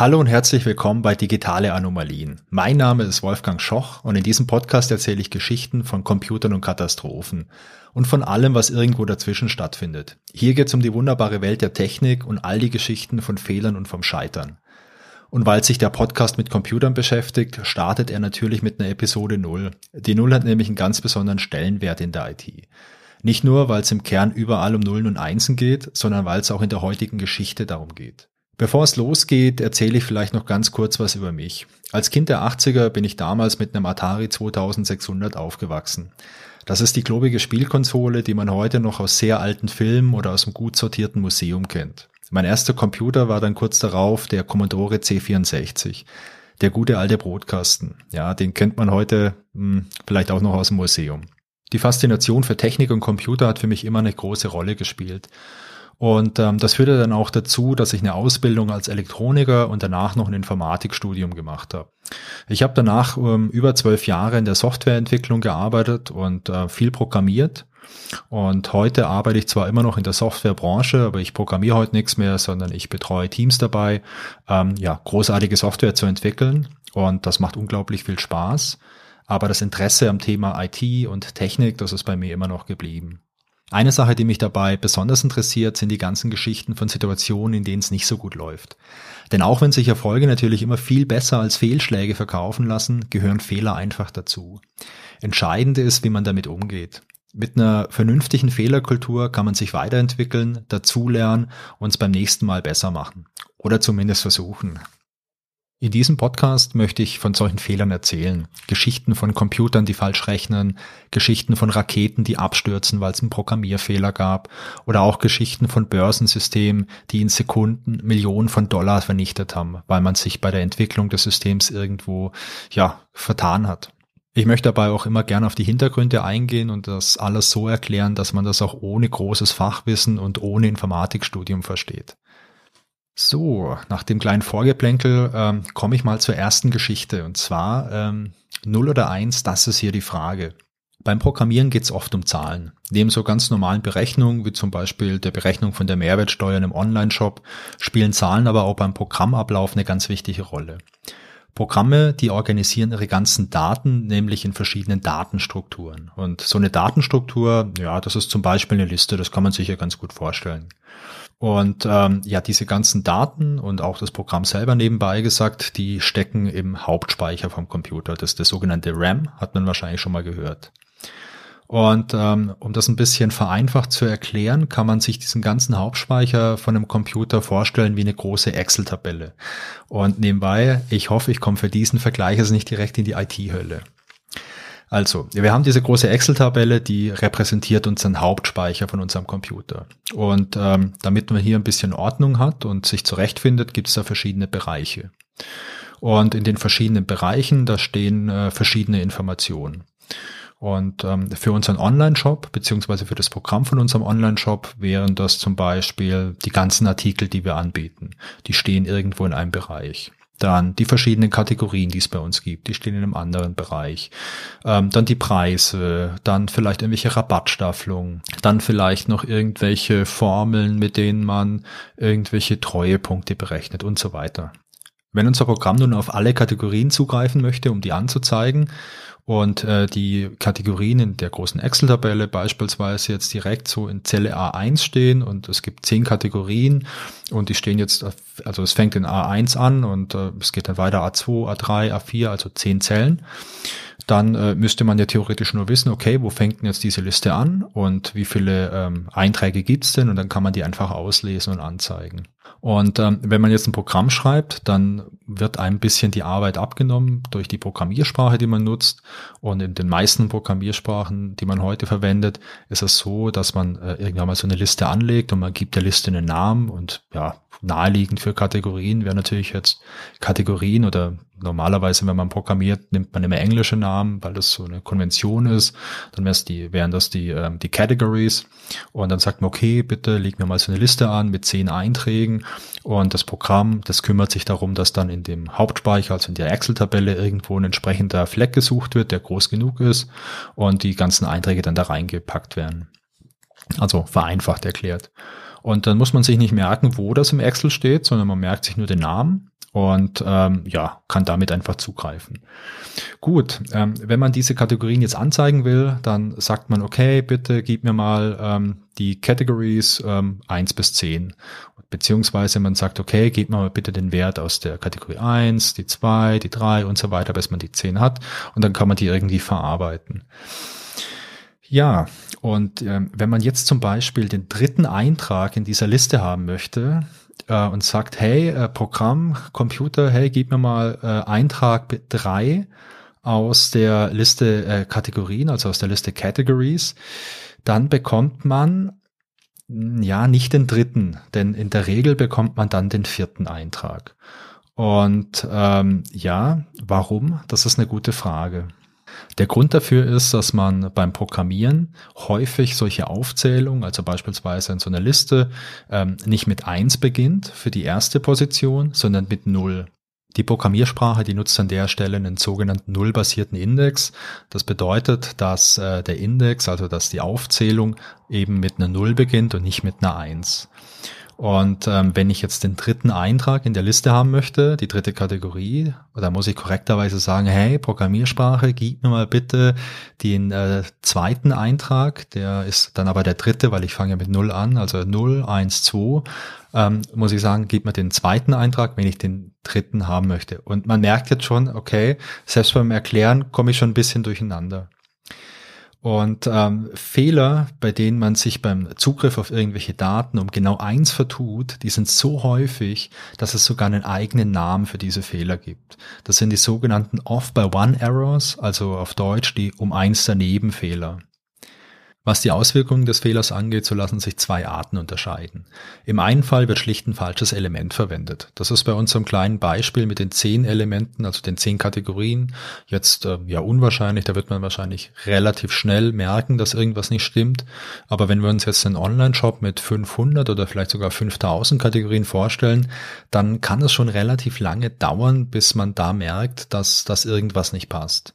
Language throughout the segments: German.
Hallo und herzlich willkommen bei Digitale Anomalien. Mein Name ist Wolfgang Schoch und in diesem Podcast erzähle ich Geschichten von Computern und Katastrophen und von allem, was irgendwo dazwischen stattfindet. Hier geht es um die wunderbare Welt der Technik und all die Geschichten von Fehlern und vom Scheitern. Und weil sich der Podcast mit Computern beschäftigt, startet er natürlich mit einer Episode Null. Die Null hat nämlich einen ganz besonderen Stellenwert in der IT. Nicht nur, weil es im Kern überall um Nullen und Einsen geht, sondern weil es auch in der heutigen Geschichte darum geht. Bevor es losgeht, erzähle ich vielleicht noch ganz kurz was über mich. Als Kind der 80er bin ich damals mit einem Atari 2600 aufgewachsen. Das ist die klobige Spielkonsole, die man heute noch aus sehr alten Filmen oder aus einem gut sortierten Museum kennt. Mein erster Computer war dann kurz darauf der Commodore C64. Der gute alte Brotkasten. Ja, den kennt man heute hm, vielleicht auch noch aus dem Museum. Die Faszination für Technik und Computer hat für mich immer eine große Rolle gespielt. Und ähm, das führte dann auch dazu, dass ich eine Ausbildung als Elektroniker und danach noch ein Informatikstudium gemacht habe. Ich habe danach ähm, über zwölf Jahre in der Softwareentwicklung gearbeitet und äh, viel programmiert. Und heute arbeite ich zwar immer noch in der Softwarebranche, aber ich programmiere heute nichts mehr, sondern ich betreue Teams dabei, ähm, ja, großartige Software zu entwickeln. Und das macht unglaublich viel Spaß. Aber das Interesse am Thema IT und Technik, das ist bei mir immer noch geblieben. Eine Sache, die mich dabei besonders interessiert, sind die ganzen Geschichten von Situationen, in denen es nicht so gut läuft. Denn auch wenn sich Erfolge natürlich immer viel besser als Fehlschläge verkaufen lassen, gehören Fehler einfach dazu. Entscheidend ist, wie man damit umgeht. Mit einer vernünftigen Fehlerkultur kann man sich weiterentwickeln, dazulernen und es beim nächsten Mal besser machen. Oder zumindest versuchen. In diesem Podcast möchte ich von solchen Fehlern erzählen. Geschichten von Computern, die falsch rechnen, Geschichten von Raketen, die abstürzen, weil es einen Programmierfehler gab, oder auch Geschichten von Börsensystemen, die in Sekunden Millionen von Dollar vernichtet haben, weil man sich bei der Entwicklung des Systems irgendwo, ja, vertan hat. Ich möchte dabei auch immer gerne auf die Hintergründe eingehen und das alles so erklären, dass man das auch ohne großes Fachwissen und ohne Informatikstudium versteht. So, nach dem kleinen Vorgeplänkel ähm, komme ich mal zur ersten Geschichte. Und zwar ähm, 0 oder 1, das ist hier die Frage. Beim Programmieren geht es oft um Zahlen. Neben so ganz normalen Berechnungen, wie zum Beispiel der Berechnung von der Mehrwertsteuer im Online-Shop, spielen Zahlen aber auch beim Programmablauf eine ganz wichtige Rolle. Programme, die organisieren ihre ganzen Daten, nämlich in verschiedenen Datenstrukturen. Und so eine Datenstruktur, ja, das ist zum Beispiel eine Liste, das kann man sich ja ganz gut vorstellen. Und ähm, ja, diese ganzen Daten und auch das Programm selber nebenbei gesagt, die stecken im Hauptspeicher vom Computer. Das ist der sogenannte RAM, hat man wahrscheinlich schon mal gehört. Und ähm, um das ein bisschen vereinfacht zu erklären, kann man sich diesen ganzen Hauptspeicher von einem Computer vorstellen wie eine große Excel-Tabelle. Und nebenbei, ich hoffe, ich komme für diesen Vergleich also nicht direkt in die IT-Hölle. Also, wir haben diese große Excel-Tabelle, die repräsentiert unseren Hauptspeicher von unserem Computer. Und ähm, damit man hier ein bisschen Ordnung hat und sich zurechtfindet, gibt es da verschiedene Bereiche. Und in den verschiedenen Bereichen, da stehen äh, verschiedene Informationen. Und ähm, für unseren Online-Shop beziehungsweise für das Programm von unserem Online-Shop wären das zum Beispiel die ganzen Artikel, die wir anbieten. Die stehen irgendwo in einem Bereich. Dann die verschiedenen Kategorien, die es bei uns gibt, die stehen in einem anderen Bereich. Ähm, dann die Preise, dann vielleicht irgendwelche Rabattstaffelungen, dann vielleicht noch irgendwelche Formeln, mit denen man irgendwelche Treuepunkte berechnet und so weiter. Wenn unser Programm nun auf alle Kategorien zugreifen möchte, um die anzuzeigen, und äh, die Kategorien in der großen Excel-Tabelle beispielsweise jetzt direkt so in Zelle A1 stehen und es gibt zehn Kategorien und die stehen jetzt, also es fängt in A1 an und äh, es geht dann weiter A2, A3, A4, also zehn Zellen. Dann äh, müsste man ja theoretisch nur wissen, okay, wo fängt denn jetzt diese Liste an und wie viele ähm, Einträge gibt's denn und dann kann man die einfach auslesen und anzeigen. Und ähm, wenn man jetzt ein Programm schreibt, dann wird ein bisschen die Arbeit abgenommen durch die Programmiersprache, die man nutzt. Und in den meisten Programmiersprachen, die man heute verwendet, ist es so, dass man äh, irgendwann mal so eine Liste anlegt und man gibt der Liste einen Namen und ja, naheliegend für Kategorien wäre natürlich jetzt Kategorien oder normalerweise, wenn man programmiert, nimmt man immer englische Namen, weil das so eine Konvention ist. Dann wär's die, wären das die, ähm, die Categories. Und dann sagt man, okay, bitte leg mir mal so eine Liste an mit zehn Einträgen. Und das Programm, das kümmert sich darum, dass dann in dem Hauptspeicher, also in der Excel-Tabelle, irgendwo ein entsprechender Fleck gesucht wird, der groß genug ist und die ganzen Einträge dann da reingepackt werden. Also vereinfacht erklärt. Und dann muss man sich nicht merken, wo das im Excel steht, sondern man merkt sich nur den Namen und ähm, ja, kann damit einfach zugreifen. Gut, ähm, wenn man diese Kategorien jetzt anzeigen will, dann sagt man, okay, bitte gib mir mal ähm, die Categories ähm, 1 bis 10. Beziehungsweise man sagt, okay, gib mir mal bitte den Wert aus der Kategorie 1, die 2, die 3 und so weiter, bis man die 10 hat und dann kann man die irgendwie verarbeiten. Ja, und ähm, wenn man jetzt zum Beispiel den dritten Eintrag in dieser Liste haben möchte, äh, und sagt, hey, äh, Programm, Computer, hey, gib mir mal äh, Eintrag drei aus der Liste äh, Kategorien, also aus der Liste Categories, dann bekommt man ja nicht den dritten, denn in der Regel bekommt man dann den vierten Eintrag. Und ähm, ja, warum? Das ist eine gute Frage. Der Grund dafür ist, dass man beim Programmieren häufig solche Aufzählungen, also beispielsweise in so einer Liste, ähm, nicht mit eins beginnt für die erste Position, sondern mit null. Die Programmiersprache, die nutzt an der Stelle einen sogenannten nullbasierten Index. Das bedeutet, dass äh, der Index, also dass die Aufzählung eben mit einer Null beginnt und nicht mit einer Eins. Und ähm, wenn ich jetzt den dritten Eintrag in der Liste haben möchte, die dritte Kategorie, da muss ich korrekterweise sagen, hey, Programmiersprache, gib mir mal bitte den äh, zweiten Eintrag, der ist dann aber der dritte, weil ich fange ja mit 0 an, also 0, 1, 2, ähm, muss ich sagen, gib mir den zweiten Eintrag, wenn ich den dritten haben möchte. Und man merkt jetzt schon, okay, selbst beim Erklären komme ich schon ein bisschen durcheinander. Und ähm, Fehler, bei denen man sich beim Zugriff auf irgendwelche Daten um genau eins vertut, die sind so häufig, dass es sogar einen eigenen Namen für diese Fehler gibt. Das sind die sogenannten Off-by-One-Errors, also auf Deutsch die um eins daneben Fehler. Was die Auswirkungen des Fehlers angeht, so lassen sich zwei Arten unterscheiden. Im einen Fall wird schlicht ein falsches Element verwendet. Das ist bei unserem kleinen Beispiel mit den zehn Elementen, also den zehn Kategorien, jetzt äh, ja unwahrscheinlich. Da wird man wahrscheinlich relativ schnell merken, dass irgendwas nicht stimmt. Aber wenn wir uns jetzt einen Online-Shop mit 500 oder vielleicht sogar 5000 Kategorien vorstellen, dann kann es schon relativ lange dauern, bis man da merkt, dass, dass irgendwas nicht passt.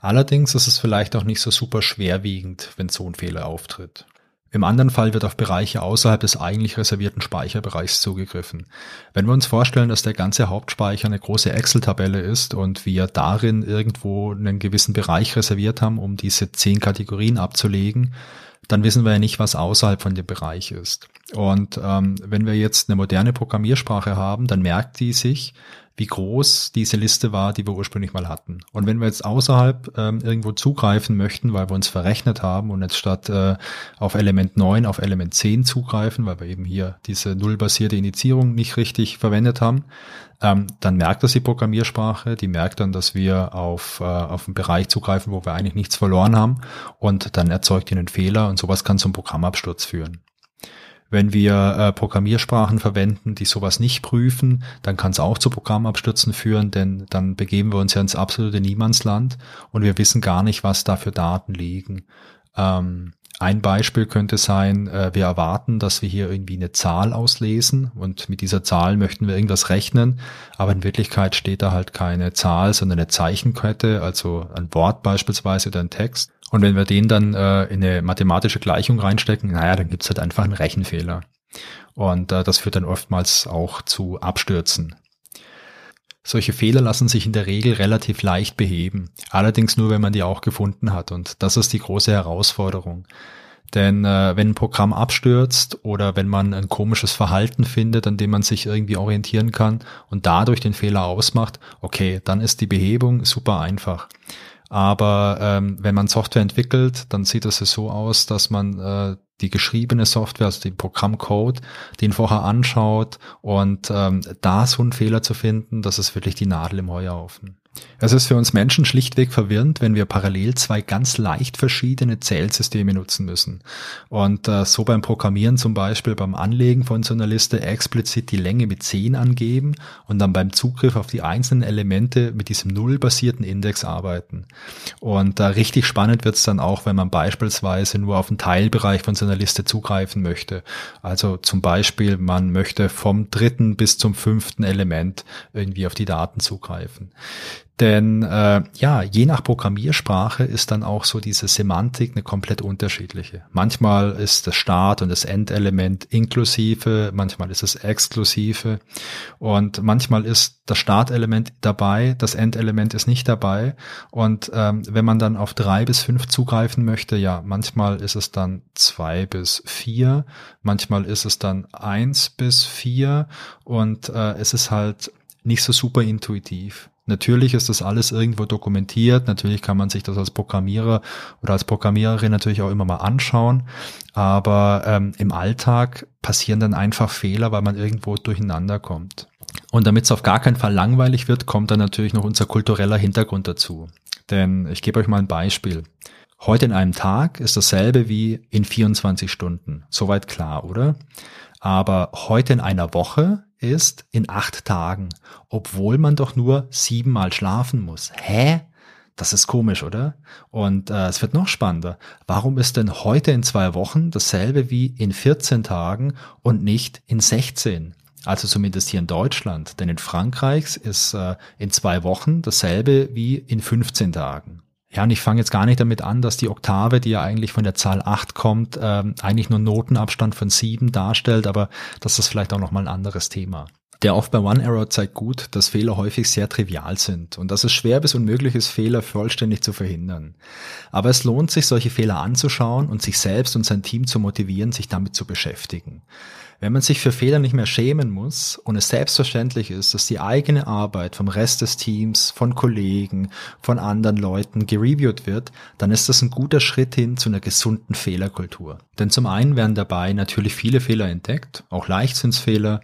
Allerdings ist es vielleicht auch nicht so super schwerwiegend, wenn so ein Fehler auftritt. Im anderen Fall wird auf Bereiche außerhalb des eigentlich reservierten Speicherbereichs zugegriffen. Wenn wir uns vorstellen, dass der ganze Hauptspeicher eine große Excel-Tabelle ist und wir darin irgendwo einen gewissen Bereich reserviert haben, um diese zehn Kategorien abzulegen, dann wissen wir ja nicht, was außerhalb von dem Bereich ist. Und ähm, wenn wir jetzt eine moderne Programmiersprache haben, dann merkt die sich, wie groß diese Liste war, die wir ursprünglich mal hatten. Und wenn wir jetzt außerhalb ähm, irgendwo zugreifen möchten, weil wir uns verrechnet haben und jetzt statt äh, auf Element 9 auf Element 10 zugreifen, weil wir eben hier diese nullbasierte Initiierung nicht richtig verwendet haben, ähm, dann merkt das die Programmiersprache, die merkt dann, dass wir auf, äh, auf einen Bereich zugreifen, wo wir eigentlich nichts verloren haben und dann erzeugt die einen Fehler und sowas kann zum Programmabsturz führen. Wenn wir äh, Programmiersprachen verwenden, die sowas nicht prüfen, dann kann es auch zu Programmabstürzen führen, denn dann begeben wir uns ja ins absolute Niemandsland und wir wissen gar nicht, was da für Daten liegen. Ähm, ein Beispiel könnte sein, äh, wir erwarten, dass wir hier irgendwie eine Zahl auslesen und mit dieser Zahl möchten wir irgendwas rechnen, aber in Wirklichkeit steht da halt keine Zahl, sondern eine Zeichenkette, also ein Wort beispielsweise oder ein Text. Und wenn wir den dann äh, in eine mathematische Gleichung reinstecken, naja, dann gibt's halt einfach einen Rechenfehler. Und äh, das führt dann oftmals auch zu Abstürzen. Solche Fehler lassen sich in der Regel relativ leicht beheben, allerdings nur, wenn man die auch gefunden hat. Und das ist die große Herausforderung. Denn äh, wenn ein Programm abstürzt oder wenn man ein komisches Verhalten findet, an dem man sich irgendwie orientieren kann und dadurch den Fehler ausmacht, okay, dann ist die Behebung super einfach. Aber ähm, wenn man Software entwickelt, dann sieht es so aus, dass man äh, die geschriebene Software, also den Programmcode, den vorher anschaut und ähm, da so einen Fehler zu finden, das ist wirklich die Nadel im Heuhaufen. Es ist für uns Menschen schlichtweg verwirrend, wenn wir parallel zwei ganz leicht verschiedene Zählsysteme nutzen müssen. Und äh, so beim Programmieren zum Beispiel beim Anlegen von so einer Liste explizit die Länge mit 10 angeben und dann beim Zugriff auf die einzelnen Elemente mit diesem nullbasierten Index arbeiten. Und äh, richtig spannend wird es dann auch, wenn man beispielsweise nur auf einen Teilbereich von so einer Liste zugreifen möchte. Also zum Beispiel, man möchte vom dritten bis zum fünften Element irgendwie auf die Daten zugreifen. Denn äh, ja, je nach Programmiersprache ist dann auch so diese Semantik eine komplett unterschiedliche. Manchmal ist das Start- und das Endelement inklusive, manchmal ist es exklusive und manchmal ist das Startelement dabei, das Endelement ist nicht dabei. Und ähm, wenn man dann auf drei bis fünf zugreifen möchte, ja, manchmal ist es dann zwei bis vier, manchmal ist es dann eins bis vier und äh, es ist halt nicht so super intuitiv. Natürlich ist das alles irgendwo dokumentiert. Natürlich kann man sich das als Programmierer oder als Programmiererin natürlich auch immer mal anschauen. Aber ähm, im Alltag passieren dann einfach Fehler, weil man irgendwo durcheinander kommt. Und damit es auf gar keinen Fall langweilig wird, kommt dann natürlich noch unser kultureller Hintergrund dazu. Denn ich gebe euch mal ein Beispiel. Heute in einem Tag ist dasselbe wie in 24 Stunden. Soweit klar, oder? Aber heute in einer Woche ist in acht Tagen, obwohl man doch nur siebenmal schlafen muss. Hä? Das ist komisch, oder? Und äh, es wird noch spannender. Warum ist denn heute in zwei Wochen dasselbe wie in 14 Tagen und nicht in 16? Also zumindest hier in Deutschland. Denn in Frankreich ist äh, in zwei Wochen dasselbe wie in 15 Tagen. Ja, und ich fange jetzt gar nicht damit an, dass die Oktave, die ja eigentlich von der Zahl 8 kommt, ähm, eigentlich nur Notenabstand von 7 darstellt, aber das ist vielleicht auch nochmal ein anderes Thema. Der Off by One Error zeigt gut, dass Fehler häufig sehr trivial sind und dass es schwer bis unmöglich ist, Fehler vollständig zu verhindern. Aber es lohnt sich, solche Fehler anzuschauen und sich selbst und sein Team zu motivieren, sich damit zu beschäftigen. Wenn man sich für Fehler nicht mehr schämen muss und es selbstverständlich ist, dass die eigene Arbeit vom Rest des Teams, von Kollegen, von anderen Leuten gereviewt wird, dann ist das ein guter Schritt hin zu einer gesunden Fehlerkultur. Denn zum einen werden dabei natürlich viele Fehler entdeckt, auch Leichtsinnsfehler,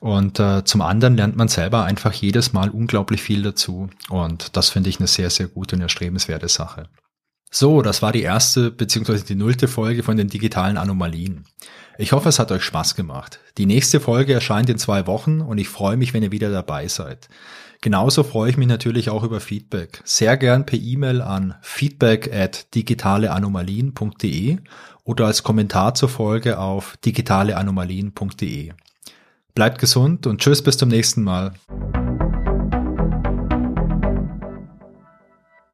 und äh, zum anderen lernt man selber einfach jedes Mal unglaublich viel dazu. Und das finde ich eine sehr, sehr gute und erstrebenswerte Sache. So, das war die erste bzw. die nullte Folge von den digitalen Anomalien. Ich hoffe, es hat euch Spaß gemacht. Die nächste Folge erscheint in zwei Wochen und ich freue mich, wenn ihr wieder dabei seid. Genauso freue ich mich natürlich auch über Feedback. Sehr gern per E-Mail an feedback at digitaleanomalien.de oder als Kommentar zur Folge auf digitaleanomalien.de. Bleibt gesund und tschüss bis zum nächsten Mal.